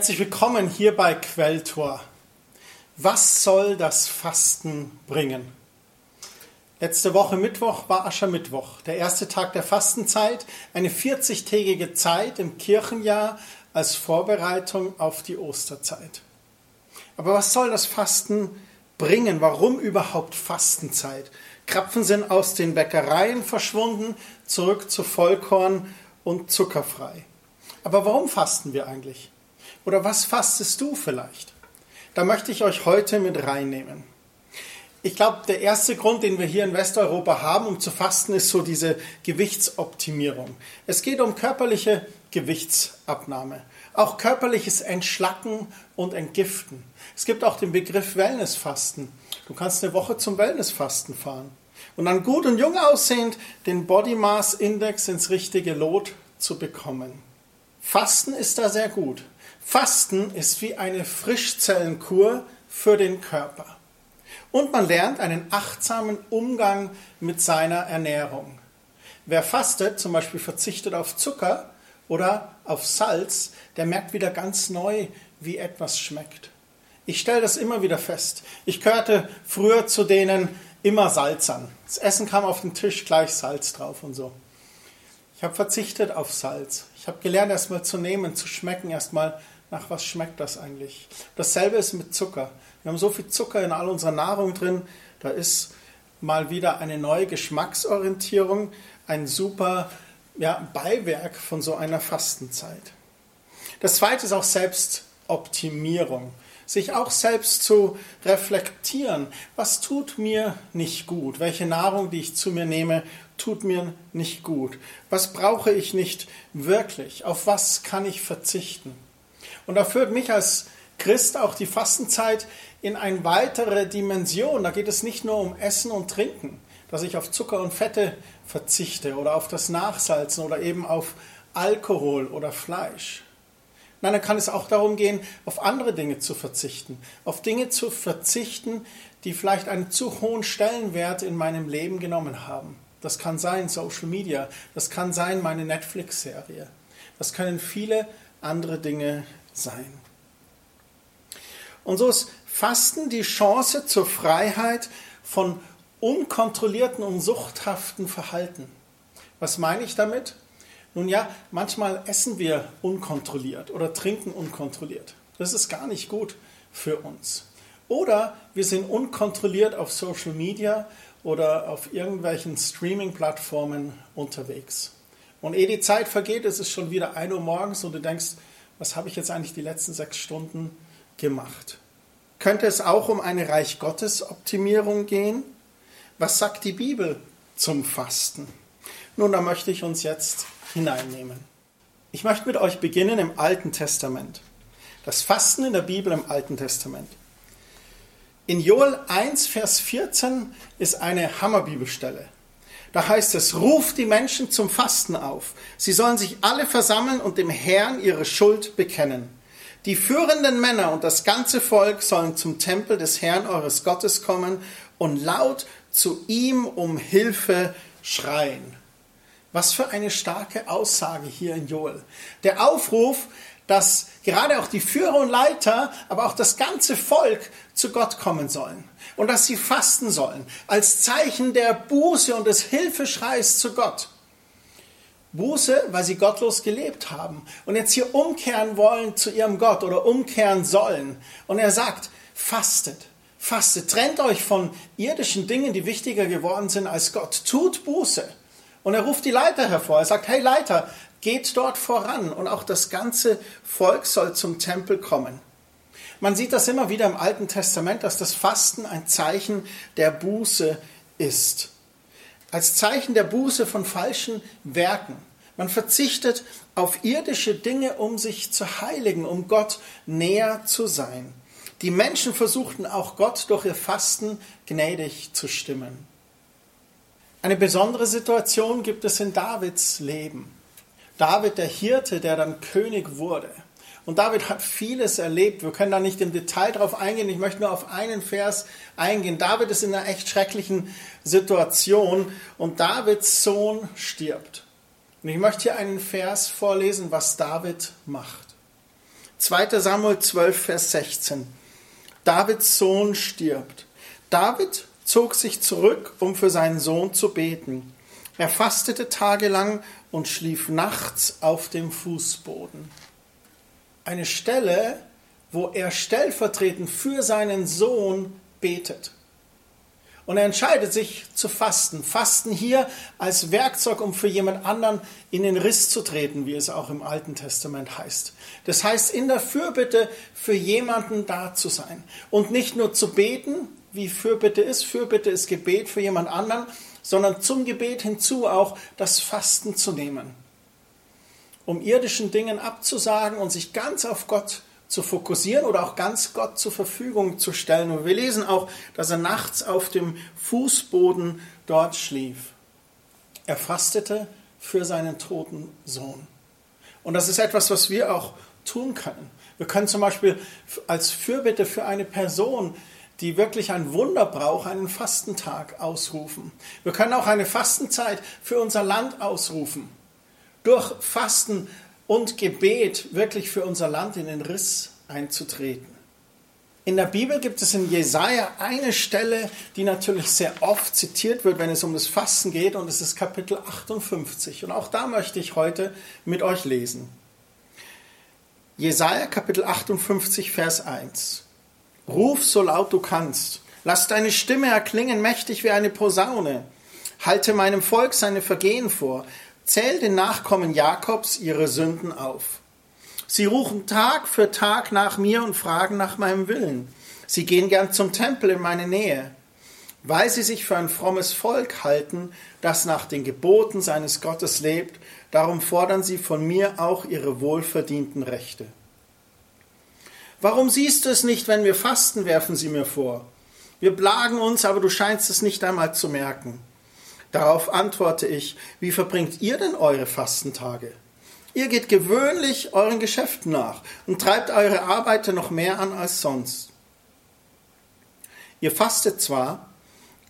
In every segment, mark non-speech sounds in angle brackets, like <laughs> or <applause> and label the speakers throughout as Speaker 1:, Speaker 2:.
Speaker 1: Herzlich willkommen hier bei Quelltor. Was soll das Fasten bringen? Letzte Woche Mittwoch war Aschermittwoch, der erste Tag der Fastenzeit, eine 40-tägige Zeit im Kirchenjahr als Vorbereitung auf die Osterzeit. Aber was soll das Fasten bringen? Warum überhaupt Fastenzeit? Krapfen sind aus den Bäckereien verschwunden, zurück zu Vollkorn und zuckerfrei. Aber warum fasten wir eigentlich? Oder was fastest du vielleicht? Da möchte ich euch heute mit reinnehmen. Ich glaube, der erste Grund, den wir hier in Westeuropa haben, um zu fasten, ist so diese Gewichtsoptimierung. Es geht um körperliche Gewichtsabnahme, auch körperliches Entschlacken und Entgiften. Es gibt auch den Begriff Wellnessfasten. Du kannst eine Woche zum Wellnessfasten fahren und dann gut und jung aussehend den Body Mass Index ins richtige Lot zu bekommen. Fasten ist da sehr gut. Fasten ist wie eine Frischzellenkur für den Körper. Und man lernt einen achtsamen Umgang mit seiner Ernährung. Wer fastet, zum Beispiel verzichtet auf Zucker oder auf Salz, der merkt wieder ganz neu, wie etwas schmeckt. Ich stelle das immer wieder fest. Ich gehörte früher zu denen immer Salzern. Das Essen kam auf den Tisch, gleich Salz drauf und so. Ich habe verzichtet auf Salz. Ich habe gelernt, erstmal zu nehmen, zu schmecken, erstmal nach was schmeckt das eigentlich. Dasselbe ist mit Zucker. Wir haben so viel Zucker in all unserer Nahrung drin, da ist mal wieder eine neue Geschmacksorientierung, ein super ja, Beiwerk von so einer Fastenzeit. Das zweite ist auch Selbstoptimierung. Sich auch selbst zu reflektieren. Was tut mir nicht gut? Welche Nahrung, die ich zu mir nehme, tut mir nicht gut? Was brauche ich nicht wirklich? Auf was kann ich verzichten? Und da führt mich als Christ auch die Fastenzeit in eine weitere Dimension. Da geht es nicht nur um Essen und Trinken, dass ich auf Zucker und Fette verzichte oder auf das Nachsalzen oder eben auf Alkohol oder Fleisch. Nein, dann kann es auch darum gehen, auf andere Dinge zu verzichten. Auf Dinge zu verzichten, die vielleicht einen zu hohen Stellenwert in meinem Leben genommen haben. Das kann sein Social Media, das kann sein meine Netflix-Serie. Das können viele andere Dinge sein. Und so ist Fasten die Chance zur Freiheit von unkontrollierten und suchthaften Verhalten. Was meine ich damit? Nun ja, manchmal essen wir unkontrolliert oder trinken unkontrolliert. Das ist gar nicht gut für uns. Oder wir sind unkontrolliert auf Social Media oder auf irgendwelchen Streaming-Plattformen unterwegs. Und ehe die Zeit vergeht, ist es schon wieder 1 Uhr morgens und du denkst, was habe ich jetzt eigentlich die letzten sechs Stunden gemacht? Könnte es auch um eine Reich Gottes Optimierung gehen? Was sagt die Bibel zum Fasten? Nun, da möchte ich uns jetzt hineinnehmen. Ich möchte mit euch beginnen im Alten Testament. Das Fasten in der Bibel im Alten Testament. In Joel 1, Vers 14 ist eine Hammerbibelstelle. Da heißt es, ruft die Menschen zum Fasten auf. Sie sollen sich alle versammeln und dem Herrn ihre Schuld bekennen. Die führenden Männer und das ganze Volk sollen zum Tempel des Herrn eures Gottes kommen und laut zu ihm um Hilfe schreien. Was für eine starke Aussage hier in Joel. Der Aufruf, dass gerade auch die Führer und Leiter, aber auch das ganze Volk zu Gott kommen sollen und dass sie fasten sollen, als Zeichen der Buße und des Hilfeschreis zu Gott. Buße, weil sie gottlos gelebt haben und jetzt hier umkehren wollen zu ihrem Gott oder umkehren sollen. Und er sagt, fastet, fastet, trennt euch von irdischen Dingen, die wichtiger geworden sind als Gott. Tut Buße. Und er ruft die Leiter hervor. Er sagt, hey Leiter, geht dort voran und auch das ganze Volk soll zum Tempel kommen. Man sieht das immer wieder im Alten Testament, dass das Fasten ein Zeichen der Buße ist. Als Zeichen der Buße von falschen Werken. Man verzichtet auf irdische Dinge, um sich zu heiligen, um Gott näher zu sein. Die Menschen versuchten auch Gott durch ihr Fasten gnädig zu stimmen. Eine besondere Situation gibt es in Davids Leben. David, der Hirte, der dann König wurde. Und David hat vieles erlebt. Wir können da nicht im Detail drauf eingehen. Ich möchte nur auf einen Vers eingehen. David ist in einer echt schrecklichen Situation und Davids Sohn stirbt. Und ich möchte hier einen Vers vorlesen, was David macht. 2. Samuel 12, Vers 16. Davids Sohn stirbt. David zog sich zurück, um für seinen Sohn zu beten. Er fastete tagelang und schlief nachts auf dem Fußboden. Eine Stelle, wo er stellvertretend für seinen Sohn betet. Und er entscheidet sich zu fasten. Fasten hier als Werkzeug, um für jemand anderen in den Riss zu treten, wie es auch im Alten Testament heißt. Das heißt, in der Fürbitte für jemanden da zu sein. Und nicht nur zu beten, wie Fürbitte ist. Fürbitte ist Gebet für jemand anderen, sondern zum Gebet hinzu auch das Fasten zu nehmen. Um irdischen Dingen abzusagen und sich ganz auf Gott zu fokussieren oder auch ganz Gott zur Verfügung zu stellen. Und wir lesen auch, dass er nachts auf dem Fußboden dort schlief. Er fastete für seinen toten Sohn. Und das ist etwas, was wir auch tun können. Wir können zum Beispiel als Fürbitte für eine Person, die wirklich ein Wunder braucht, einen Fastentag ausrufen. Wir können auch eine Fastenzeit für unser Land ausrufen. Durch Fasten und Gebet wirklich für unser Land in den Riss einzutreten. In der Bibel gibt es in Jesaja eine Stelle, die natürlich sehr oft zitiert wird, wenn es um das Fasten geht, und es ist Kapitel 58. Und auch da möchte ich heute mit euch lesen. Jesaja Kapitel 58, Vers 1. Ruf so laut du kannst. Lass deine Stimme erklingen mächtig wie eine Posaune. Halte meinem Volk seine Vergehen vor. Zähl den Nachkommen Jakobs ihre Sünden auf. Sie rufen Tag für Tag nach mir und fragen nach meinem Willen. Sie gehen gern zum Tempel in meine Nähe. Weil sie sich für ein frommes Volk halten, das nach den Geboten seines Gottes lebt, darum fordern sie von mir auch ihre wohlverdienten Rechte. Warum siehst du es nicht, wenn wir fasten, werfen sie mir vor. Wir plagen uns, aber du scheinst es nicht einmal zu merken. Darauf antworte ich, wie verbringt ihr denn eure Fastentage? Ihr geht gewöhnlich euren Geschäften nach und treibt eure Arbeiter noch mehr an als sonst. Ihr fastet zwar,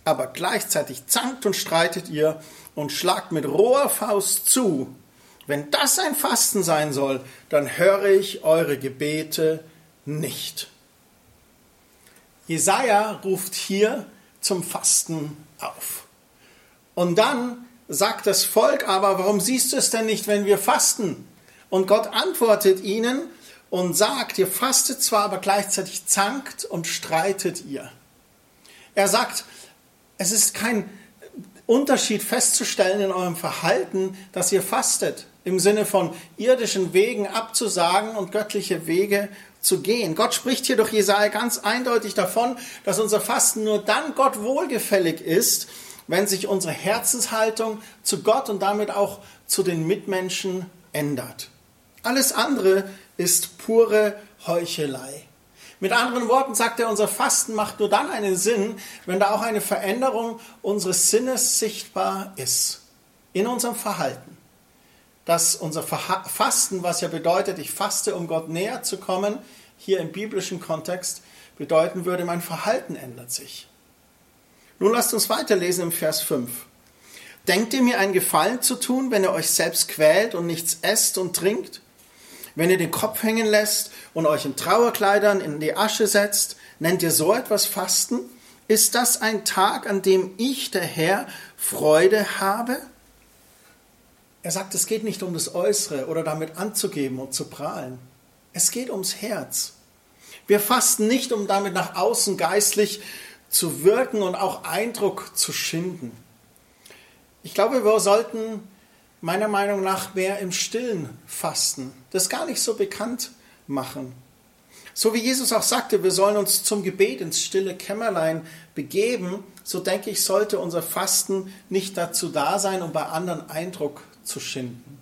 Speaker 1: aber gleichzeitig zankt und streitet ihr und schlagt mit roher Faust zu. Wenn das ein Fasten sein soll, dann höre ich eure Gebete nicht. Jesaja ruft hier zum Fasten auf. Und dann sagt das Volk aber, warum siehst du es denn nicht, wenn wir fasten? Und Gott antwortet ihnen und sagt, ihr fastet zwar, aber gleichzeitig zankt und streitet ihr. Er sagt, es ist kein Unterschied festzustellen in eurem Verhalten, dass ihr fastet, im Sinne von irdischen Wegen abzusagen und göttliche Wege zu gehen. Gott spricht hier durch Jesaja ganz eindeutig davon, dass unser Fasten nur dann Gott wohlgefällig ist, wenn sich unsere Herzenshaltung zu Gott und damit auch zu den Mitmenschen ändert. Alles andere ist pure Heuchelei. Mit anderen Worten sagt er, unser Fasten macht nur dann einen Sinn, wenn da auch eine Veränderung unseres Sinnes sichtbar ist. In unserem Verhalten. Dass unser Fasten, was ja bedeutet, ich faste, um Gott näher zu kommen, hier im biblischen Kontext bedeuten würde, mein Verhalten ändert sich. Nun lasst uns weiterlesen im Vers 5. Denkt ihr mir einen Gefallen zu tun, wenn ihr euch selbst quält und nichts esst und trinkt? Wenn ihr den Kopf hängen lässt und euch in Trauerkleidern in die Asche setzt, nennt ihr so etwas Fasten? Ist das ein Tag, an dem ich, der Herr, Freude habe? Er sagt, es geht nicht um das Äußere oder damit anzugeben und zu prahlen. Es geht ums Herz. Wir fasten nicht, um damit nach außen geistlich zu wirken und auch Eindruck zu schinden. Ich glaube, wir sollten meiner Meinung nach mehr im Stillen fasten, das gar nicht so bekannt machen. So wie Jesus auch sagte, wir sollen uns zum Gebet ins stille Kämmerlein begeben, so denke ich, sollte unser Fasten nicht dazu da sein, um bei anderen Eindruck zu schinden.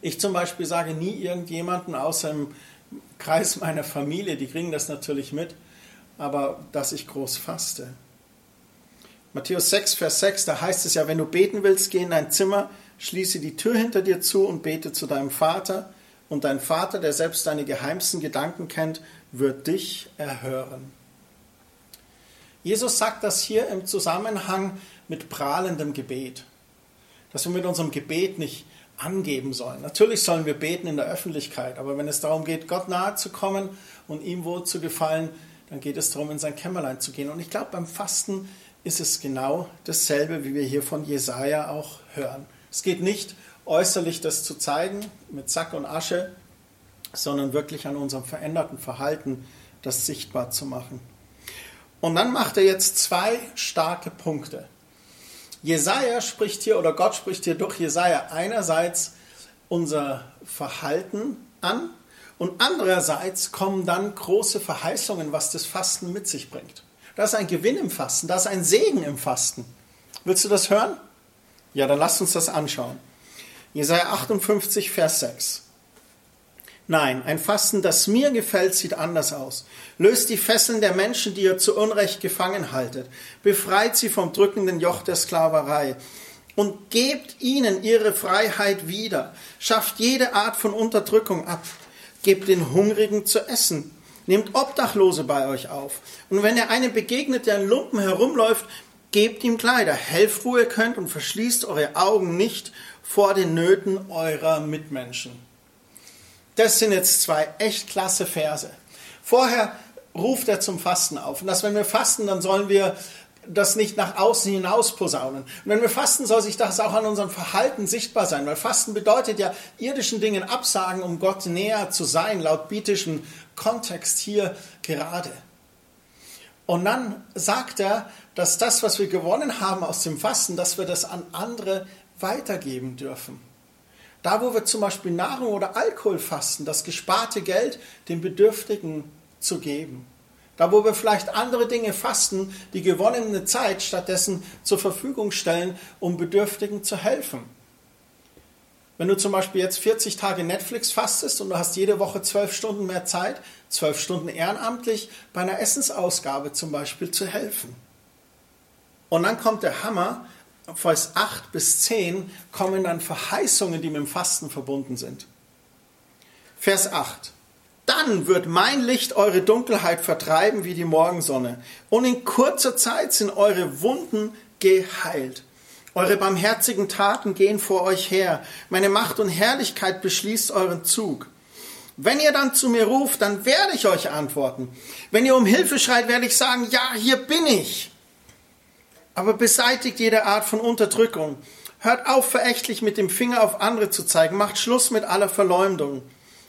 Speaker 1: Ich zum Beispiel sage nie irgendjemanden außer im Kreis meiner Familie, die kriegen das natürlich mit, aber dass ich groß faste. Matthäus 6, Vers 6, da heißt es ja, wenn du beten willst, geh in dein Zimmer, schließe die Tür hinter dir zu und bete zu deinem Vater. Und dein Vater, der selbst deine geheimsten Gedanken kennt, wird dich erhören. Jesus sagt das hier im Zusammenhang mit prahlendem Gebet. Dass wir mit unserem Gebet nicht angeben sollen. Natürlich sollen wir beten in der Öffentlichkeit, aber wenn es darum geht, Gott nahe zu kommen und ihm wohl zu gefallen, dann geht es darum, in sein Kämmerlein zu gehen. Und ich glaube, beim Fasten ist es genau dasselbe, wie wir hier von Jesaja auch hören. Es geht nicht äußerlich das zu zeigen mit Sack und Asche, sondern wirklich an unserem veränderten Verhalten das sichtbar zu machen. Und dann macht er jetzt zwei starke Punkte. Jesaja spricht hier oder Gott spricht hier durch Jesaja einerseits unser Verhalten an und andererseits kommen dann große Verheißungen, was das Fasten mit sich bringt. Da ist ein Gewinn im Fasten, da ist ein Segen im Fasten. Willst du das hören? Ja, dann lass uns das anschauen. Jesaja 58, Vers 6. Nein, ein Fasten, das mir gefällt, sieht anders aus. Löst die Fesseln der Menschen, die ihr zu Unrecht gefangen haltet. Befreit sie vom drückenden Joch der Sklaverei. Und gebt ihnen ihre Freiheit wieder. Schafft jede Art von Unterdrückung ab. Gebt den Hungrigen zu essen. Nehmt Obdachlose bei euch auf. Und wenn ihr einem begegnet, der in Lumpen herumläuft, gebt ihm Kleider. Helft, wo ihr könnt und verschließt eure Augen nicht vor den Nöten eurer Mitmenschen. Das sind jetzt zwei echt klasse Verse. Vorher ruft er zum Fasten auf. Und dass wenn wir fasten, dann sollen wir das nicht nach außen hinaus posaunen. Und wenn wir fasten, soll sich das auch an unserem Verhalten sichtbar sein, weil Fasten bedeutet ja irdischen Dingen absagen, um Gott näher zu sein, laut bietischem Kontext hier gerade. Und dann sagt er, dass das, was wir gewonnen haben aus dem Fasten, dass wir das an andere weitergeben dürfen. Da, wo wir zum Beispiel Nahrung oder Alkohol fasten, das gesparte Geld den Bedürftigen zu geben. Da, wo wir vielleicht andere Dinge fasten, die gewonnene Zeit stattdessen zur Verfügung stellen, um Bedürftigen zu helfen. Wenn du zum Beispiel jetzt 40 Tage Netflix fastest und du hast jede Woche 12 Stunden mehr Zeit, 12 Stunden ehrenamtlich bei einer Essensausgabe zum Beispiel zu helfen. Und dann kommt der Hammer, Vers 8 bis 10 kommen dann Verheißungen, die mit dem Fasten verbunden sind. Vers 8. Dann wird mein Licht eure Dunkelheit vertreiben wie die Morgensonne. Und in kurzer Zeit sind eure Wunden geheilt. Eure barmherzigen Taten gehen vor euch her. Meine Macht und Herrlichkeit beschließt euren Zug. Wenn ihr dann zu mir ruft, dann werde ich euch antworten. Wenn ihr um Hilfe schreit, werde ich sagen, ja, hier bin ich. Aber beseitigt jede Art von Unterdrückung. Hört auf, verächtlich mit dem Finger auf andere zu zeigen. Macht Schluss mit aller Verleumdung.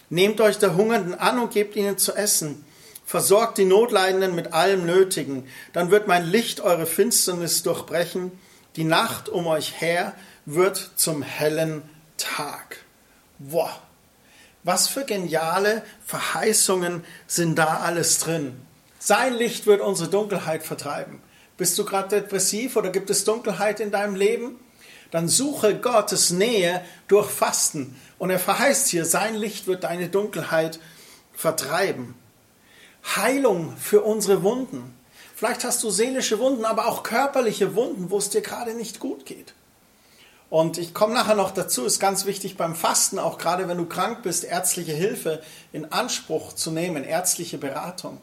Speaker 1: Nehmt euch der Hungernden an und gebt ihnen zu essen. Versorgt die Notleidenden mit allem Nötigen. Dann wird mein Licht eure Finsternis durchbrechen. Die Nacht um euch her wird zum hellen Tag. Boah, was für geniale Verheißungen sind da alles drin. Sein Licht wird unsere Dunkelheit vertreiben. Bist du gerade depressiv oder gibt es Dunkelheit in deinem Leben? Dann suche Gottes Nähe durch Fasten. Und er verheißt hier, sein Licht wird deine Dunkelheit vertreiben. Heilung für unsere Wunden. Vielleicht hast du seelische Wunden, aber auch körperliche Wunden, wo es dir gerade nicht gut geht. Und ich komme nachher noch dazu, ist ganz wichtig beim Fasten, auch gerade wenn du krank bist, ärztliche Hilfe in Anspruch zu nehmen, ärztliche Beratung.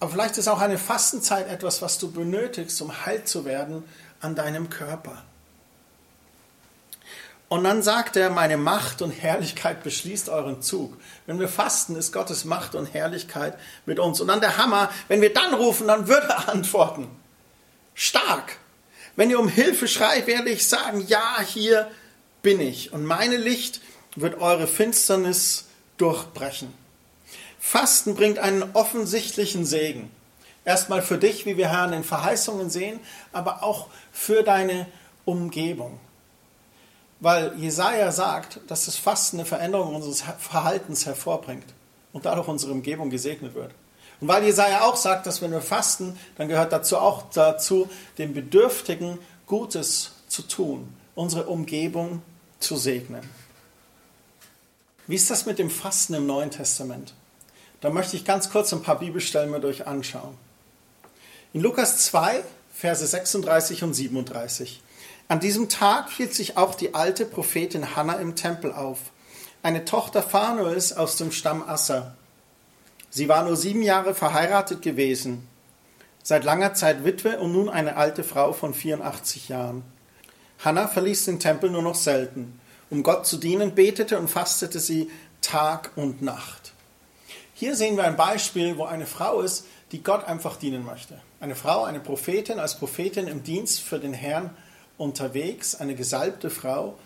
Speaker 1: Aber vielleicht ist auch eine Fastenzeit etwas, was du benötigst, um heil zu werden an deinem Körper. Und dann sagt er, meine Macht und Herrlichkeit beschließt euren Zug. Wenn wir fasten, ist Gottes Macht und Herrlichkeit mit uns. Und dann der Hammer, wenn wir dann rufen, dann wird er antworten. Stark. Wenn ihr um Hilfe schreit, werde ich sagen, ja, hier bin ich. Und meine Licht wird eure Finsternis durchbrechen. Fasten bringt einen offensichtlichen Segen. Erstmal für dich, wie wir Herrn in Verheißungen sehen, aber auch für deine Umgebung. Weil Jesaja sagt, dass das Fasten eine Veränderung unseres Verhaltens hervorbringt und dadurch unsere Umgebung gesegnet wird. Und weil Jesaja auch sagt, dass wenn wir fasten, dann gehört dazu auch dazu, den Bedürftigen Gutes zu tun, unsere Umgebung zu segnen. Wie ist das mit dem Fasten im Neuen Testament? Da möchte ich ganz kurz ein paar Bibelstellen mit euch anschauen. In Lukas 2, Verse 36 und 37. An diesem Tag hielt sich auch die alte Prophetin Hannah im Tempel auf, eine Tochter Phanuels aus dem Stamm Asser. Sie war nur sieben Jahre verheiratet gewesen, seit langer Zeit Witwe und nun eine alte Frau von 84 Jahren. Hannah verließ den Tempel nur noch selten um Gott zu dienen, betete und fastete sie Tag und Nacht. Hier sehen wir ein Beispiel, wo eine Frau ist, die Gott einfach dienen möchte. Eine Frau, eine Prophetin, als Prophetin im Dienst für den Herrn unterwegs, eine gesalbte Frau.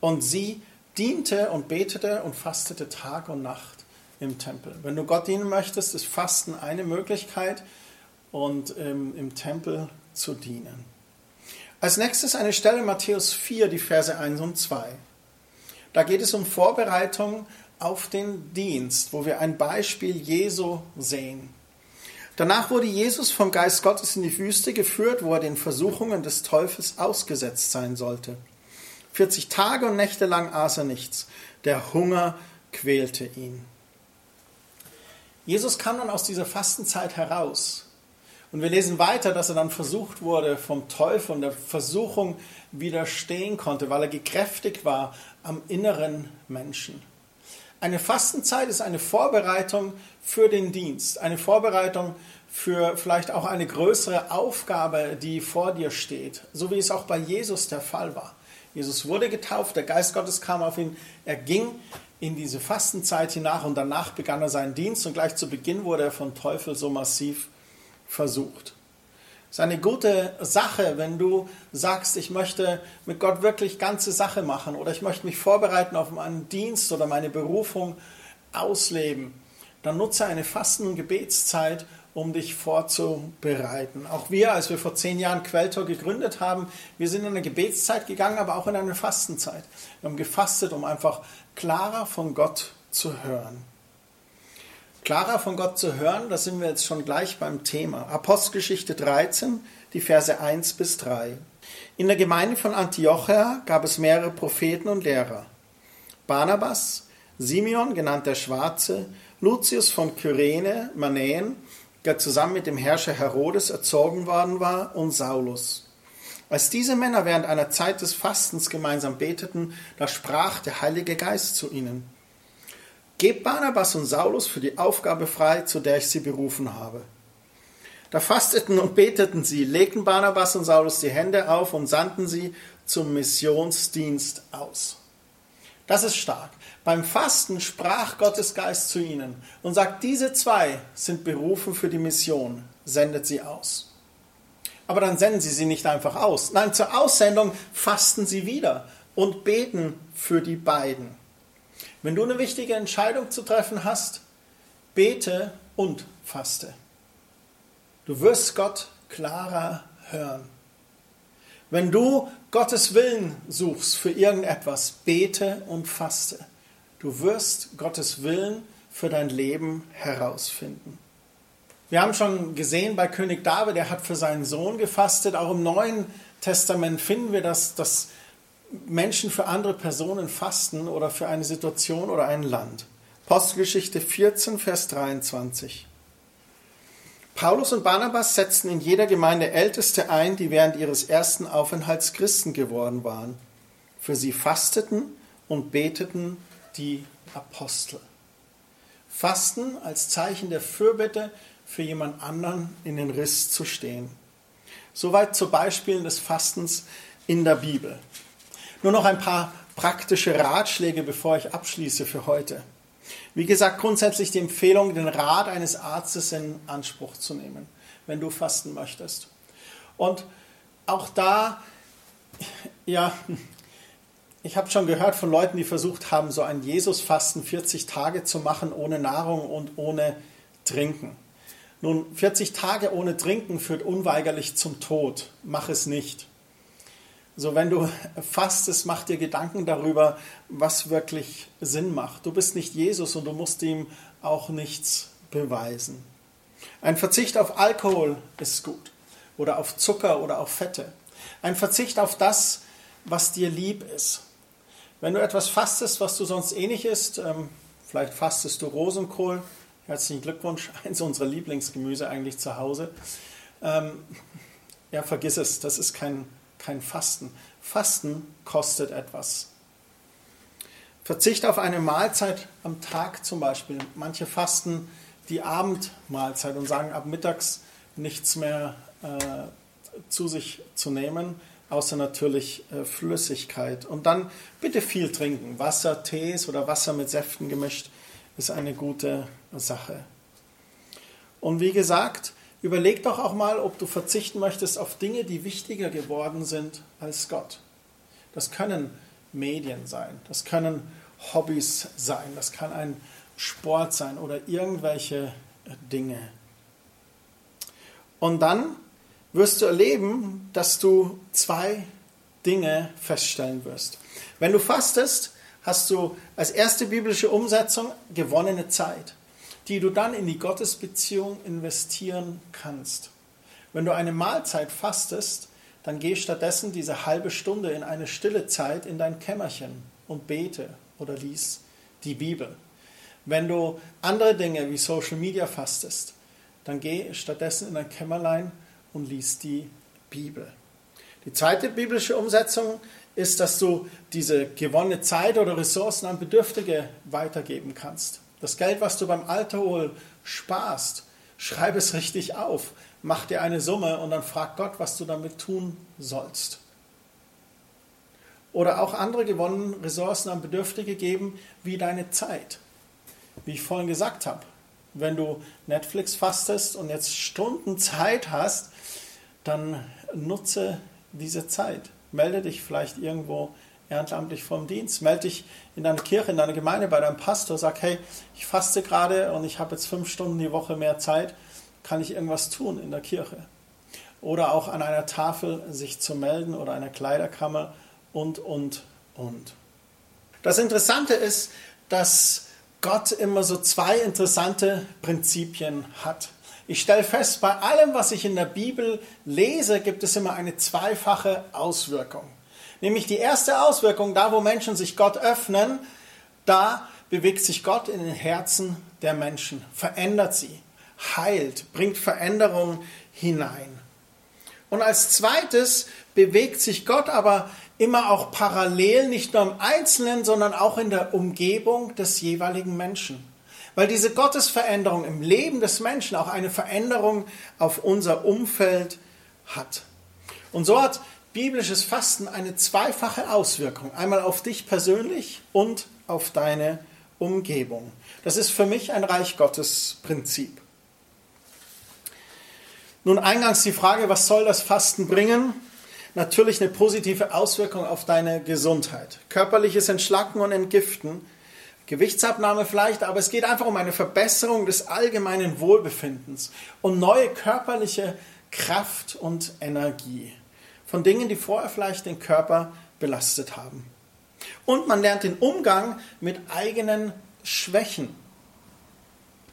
Speaker 1: Und sie diente und betete und fastete Tag und Nacht im Tempel. Wenn du Gott dienen möchtest, ist Fasten eine Möglichkeit und ähm, im Tempel zu dienen. Als nächstes eine Stelle Matthäus 4, die Verse 1 und 2. Da geht es um Vorbereitung auf den Dienst, wo wir ein Beispiel Jesu sehen. Danach wurde Jesus vom Geist Gottes in die Wüste geführt, wo er den Versuchungen des Teufels ausgesetzt sein sollte. 40 Tage und Nächte lang aß er nichts. Der Hunger quälte ihn. Jesus kam dann aus dieser Fastenzeit heraus. Und wir lesen weiter, dass er dann versucht wurde vom Teufel und der Versuchung widerstehen konnte, weil er gekräftigt war am inneren Menschen. Eine Fastenzeit ist eine Vorbereitung für den Dienst, eine Vorbereitung für vielleicht auch eine größere Aufgabe, die vor dir steht, so wie es auch bei Jesus der Fall war. Jesus wurde getauft, der Geist Gottes kam auf ihn, er ging in diese Fastenzeit hinach und danach begann er seinen Dienst und gleich zu Beginn wurde er vom Teufel so massiv versucht. Es ist eine gute Sache, wenn du sagst, ich möchte mit Gott wirklich ganze Sache machen oder ich möchte mich vorbereiten auf meinen Dienst oder meine Berufung ausleben. Dann nutze eine Fasten- und Gebetszeit, um dich vorzubereiten. Auch wir, als wir vor zehn Jahren Quelltor gegründet haben, wir sind in eine Gebetszeit gegangen, aber auch in eine Fastenzeit. Wir haben gefastet, um einfach klarer von Gott zu hören. Klarer von Gott zu hören, da sind wir jetzt schon gleich beim Thema. Apostelgeschichte 13, die Verse 1 bis 3. In der Gemeinde von Antiochia gab es mehrere Propheten und Lehrer. Barnabas, Simeon, genannt der Schwarze, Lucius von Kyrene, Manäen, der zusammen mit dem Herrscher Herodes erzogen worden war, und Saulus. Als diese Männer während einer Zeit des Fastens gemeinsam beteten, da sprach der Heilige Geist zu ihnen. Gebt Barnabas und Saulus für die Aufgabe frei, zu der ich sie berufen habe. Da fasteten und beteten sie, legten Barnabas und Saulus die Hände auf und sandten sie zum Missionsdienst aus. Das ist stark. Beim Fasten sprach Gottes Geist zu ihnen und sagt, diese zwei sind berufen für die Mission, sendet sie aus. Aber dann senden sie sie nicht einfach aus. Nein, zur Aussendung fasten sie wieder und beten für die beiden. Wenn du eine wichtige Entscheidung zu treffen hast, bete und faste. Du wirst Gott klarer hören. Wenn du Gottes Willen suchst für irgendetwas, bete und faste. Du wirst Gottes Willen für dein Leben herausfinden. Wir haben schon gesehen bei König David, er hat für seinen Sohn gefastet. Auch im Neuen Testament finden wir das, dass Menschen für andere Personen fasten oder für eine Situation oder ein Land. Postgeschichte 14, Vers 23. Paulus und Barnabas setzten in jeder Gemeinde Älteste ein, die während ihres ersten Aufenthalts Christen geworden waren. Für sie fasteten und beteten die Apostel. Fasten als Zeichen der Fürbitte für jemand anderen in den Riss zu stehen. Soweit zu Beispielen des Fastens in der Bibel. Nur noch ein paar praktische Ratschläge, bevor ich abschließe für heute. Wie gesagt, grundsätzlich die Empfehlung, den Rat eines Arztes in Anspruch zu nehmen, wenn du fasten möchtest. Und auch da, ja, ich habe schon gehört von Leuten, die versucht haben, so ein Jesus-Fasten 40 Tage zu machen, ohne Nahrung und ohne Trinken. Nun, 40 Tage ohne Trinken führt unweigerlich zum Tod. Mach es nicht. So, wenn du fastest, mach dir Gedanken darüber, was wirklich Sinn macht. Du bist nicht Jesus und du musst ihm auch nichts beweisen. Ein Verzicht auf Alkohol ist gut oder auf Zucker oder auf Fette. Ein Verzicht auf das, was dir lieb ist. Wenn du etwas fastest, was du sonst eh nicht isst, ähm, vielleicht fastest du Rosenkohl, herzlichen Glückwunsch, <laughs> eins unserer Lieblingsgemüse eigentlich zu Hause. Ähm, ja, vergiss es, das ist kein kein Fasten. Fasten kostet etwas. Verzicht auf eine Mahlzeit am Tag zum Beispiel. Manche fasten die Abendmahlzeit und sagen ab mittags nichts mehr äh, zu sich zu nehmen, außer natürlich äh, Flüssigkeit. Und dann bitte viel trinken. Wasser, Tees oder Wasser mit Säften gemischt ist eine gute Sache. Und wie gesagt, überleg doch auch mal, ob du verzichten möchtest auf Dinge, die wichtiger geworden sind als Gott. Das können Medien sein, das können Hobbys sein, das kann ein Sport sein oder irgendwelche Dinge. Und dann wirst du erleben, dass du zwei Dinge feststellen wirst. Wenn du fastest, hast du als erste biblische Umsetzung gewonnene Zeit, die du dann in die Gottesbeziehung investieren kannst. Wenn du eine Mahlzeit fastest, dann geh stattdessen diese halbe Stunde in eine stille Zeit in dein Kämmerchen und bete oder lies die Bibel. Wenn du andere Dinge wie Social Media fastest, dann geh stattdessen in dein Kämmerlein und lies die Bibel. Die zweite biblische Umsetzung ist, dass du diese gewonnene Zeit oder Ressourcen an Bedürftige weitergeben kannst. Das Geld, was du beim Alkohol sparst, schreib es richtig auf, mach dir eine Summe und dann frag Gott, was du damit tun sollst. Oder auch andere gewonnene Ressourcen an Bedürftige geben, wie deine Zeit. Wie ich vorhin gesagt habe, wenn du Netflix fastest und jetzt Stunden Zeit hast, dann nutze diese Zeit. Melde dich vielleicht irgendwo ehrenamtlich vom Dienst. Melde dich in deiner Kirche, in deiner Gemeinde, bei deinem Pastor. Sag, hey, ich faste gerade und ich habe jetzt fünf Stunden die Woche mehr Zeit. Kann ich irgendwas tun in der Kirche? Oder auch an einer Tafel sich zu melden oder einer Kleiderkammer und, und, und. Das Interessante ist, dass Gott immer so zwei interessante Prinzipien hat. Ich stelle fest, bei allem, was ich in der Bibel lese, gibt es immer eine zweifache Auswirkung. Nämlich die erste Auswirkung, da wo Menschen sich Gott öffnen, da bewegt sich Gott in den Herzen der Menschen, verändert sie, heilt, bringt Veränderung hinein. Und als zweites bewegt sich Gott aber immer auch parallel, nicht nur im Einzelnen, sondern auch in der Umgebung des jeweiligen Menschen. Weil diese Gottesveränderung im Leben des Menschen auch eine Veränderung auf unser Umfeld hat. Und so hat biblisches Fasten eine zweifache Auswirkung. Einmal auf dich persönlich und auf deine Umgebung. Das ist für mich ein Reich Gottes Prinzip. Nun eingangs die Frage, was soll das Fasten bringen? natürlich eine positive Auswirkung auf deine Gesundheit. Körperliches Entschlacken und Entgiften, Gewichtsabnahme vielleicht, aber es geht einfach um eine Verbesserung des allgemeinen Wohlbefindens und neue körperliche Kraft und Energie von Dingen, die vorher vielleicht den Körper belastet haben. Und man lernt den Umgang mit eigenen Schwächen,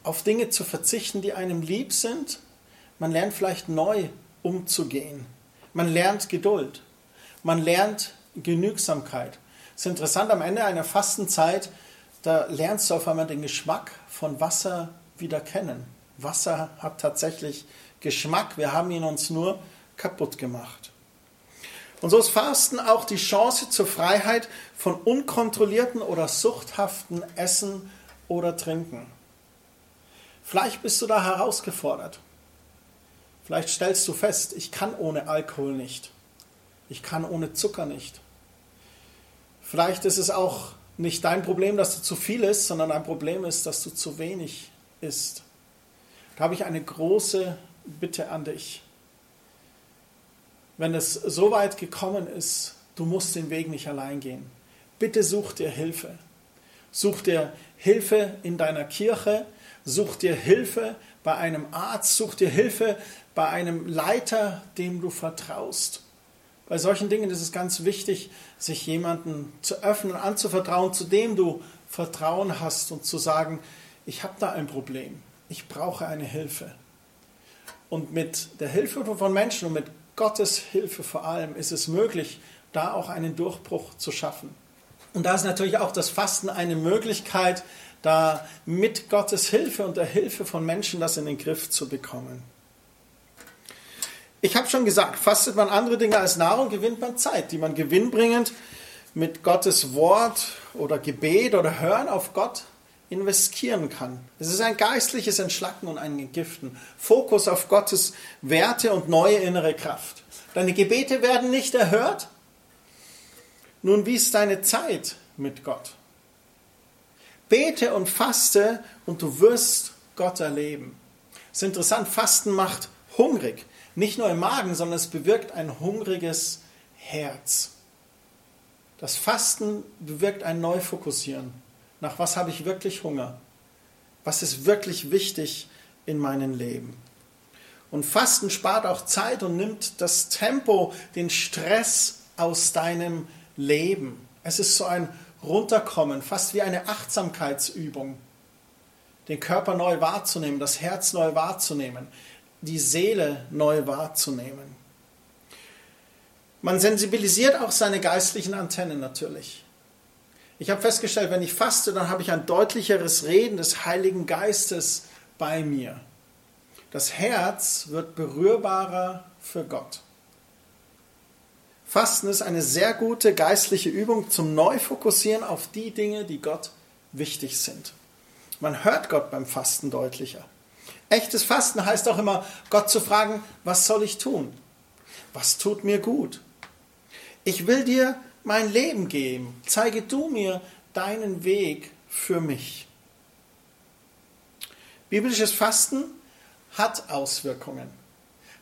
Speaker 1: auf Dinge zu verzichten, die einem lieb sind. Man lernt vielleicht neu umzugehen. Man lernt Geduld. Man lernt Genügsamkeit. Es ist interessant, am Ende einer Fastenzeit, da lernst du auf einmal den Geschmack von Wasser wieder kennen. Wasser hat tatsächlich Geschmack. Wir haben ihn uns nur kaputt gemacht. Und so ist Fasten auch die Chance zur Freiheit von unkontrollierten oder suchthaften Essen oder Trinken. Vielleicht bist du da herausgefordert. Vielleicht stellst du fest, ich kann ohne Alkohol nicht. Ich kann ohne Zucker nicht. Vielleicht ist es auch nicht dein Problem, dass du zu viel isst, sondern dein Problem ist, dass du zu wenig isst. Da habe ich eine große Bitte an dich. Wenn es so weit gekommen ist, du musst den Weg nicht allein gehen. Bitte such dir Hilfe. Such dir Hilfe in deiner Kirche, such dir Hilfe bei einem Arzt, such dir Hilfe bei einem Leiter, dem du vertraust. Bei solchen Dingen ist es ganz wichtig, sich jemanden zu öffnen, anzuvertrauen, zu dem du Vertrauen hast und zu sagen, ich habe da ein Problem, ich brauche eine Hilfe. Und mit der Hilfe von Menschen und mit Gottes Hilfe vor allem ist es möglich, da auch einen Durchbruch zu schaffen. Und da ist natürlich auch das Fasten eine Möglichkeit, da mit Gottes Hilfe und der Hilfe von Menschen das in den Griff zu bekommen. Ich habe schon gesagt, fastet man andere Dinge als Nahrung, gewinnt man Zeit, die man gewinnbringend mit Gottes Wort oder Gebet oder Hören auf Gott investieren kann. Es ist ein geistliches Entschlacken und ein Entgiften. Fokus auf Gottes Werte und neue innere Kraft. Deine Gebete werden nicht erhört? Nun, wie ist deine Zeit mit Gott? Bete und faste und du wirst Gott erleben. Es ist interessant, Fasten macht hungrig. Nicht nur im Magen, sondern es bewirkt ein hungriges Herz. Das Fasten bewirkt ein Neufokussieren. Nach was habe ich wirklich Hunger? Was ist wirklich wichtig in meinem Leben? Und Fasten spart auch Zeit und nimmt das Tempo, den Stress aus deinem Leben. Es ist so ein Runterkommen, fast wie eine Achtsamkeitsübung. Den Körper neu wahrzunehmen, das Herz neu wahrzunehmen, die Seele neu wahrzunehmen. Man sensibilisiert auch seine geistlichen Antennen natürlich. Ich habe festgestellt, wenn ich faste, dann habe ich ein deutlicheres Reden des Heiligen Geistes bei mir. Das Herz wird berührbarer für Gott. Fasten ist eine sehr gute geistliche Übung zum Neufokussieren auf die Dinge, die Gott wichtig sind. Man hört Gott beim Fasten deutlicher. Echtes Fasten heißt auch immer, Gott zu fragen, was soll ich tun? Was tut mir gut? Ich will dir mein Leben geben. Zeige du mir deinen Weg für mich. Biblisches Fasten hat Auswirkungen.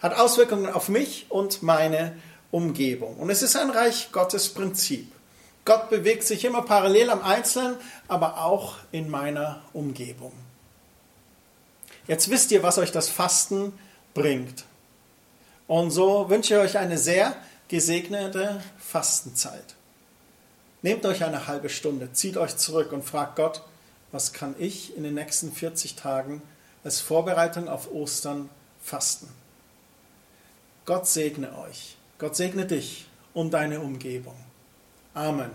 Speaker 1: Hat Auswirkungen auf mich und meine Umgebung. Und es ist ein Reich Gottes Prinzip. Gott bewegt sich immer parallel am Einzelnen, aber auch in meiner Umgebung. Jetzt wisst ihr, was euch das Fasten bringt. Und so wünsche ich euch eine sehr gesegnete Fastenzeit. Nehmt euch eine halbe Stunde, zieht euch zurück und fragt Gott, was kann ich in den nächsten 40 Tagen als Vorbereitung auf Ostern fasten? Gott segne euch, Gott segne dich und deine Umgebung. Amen.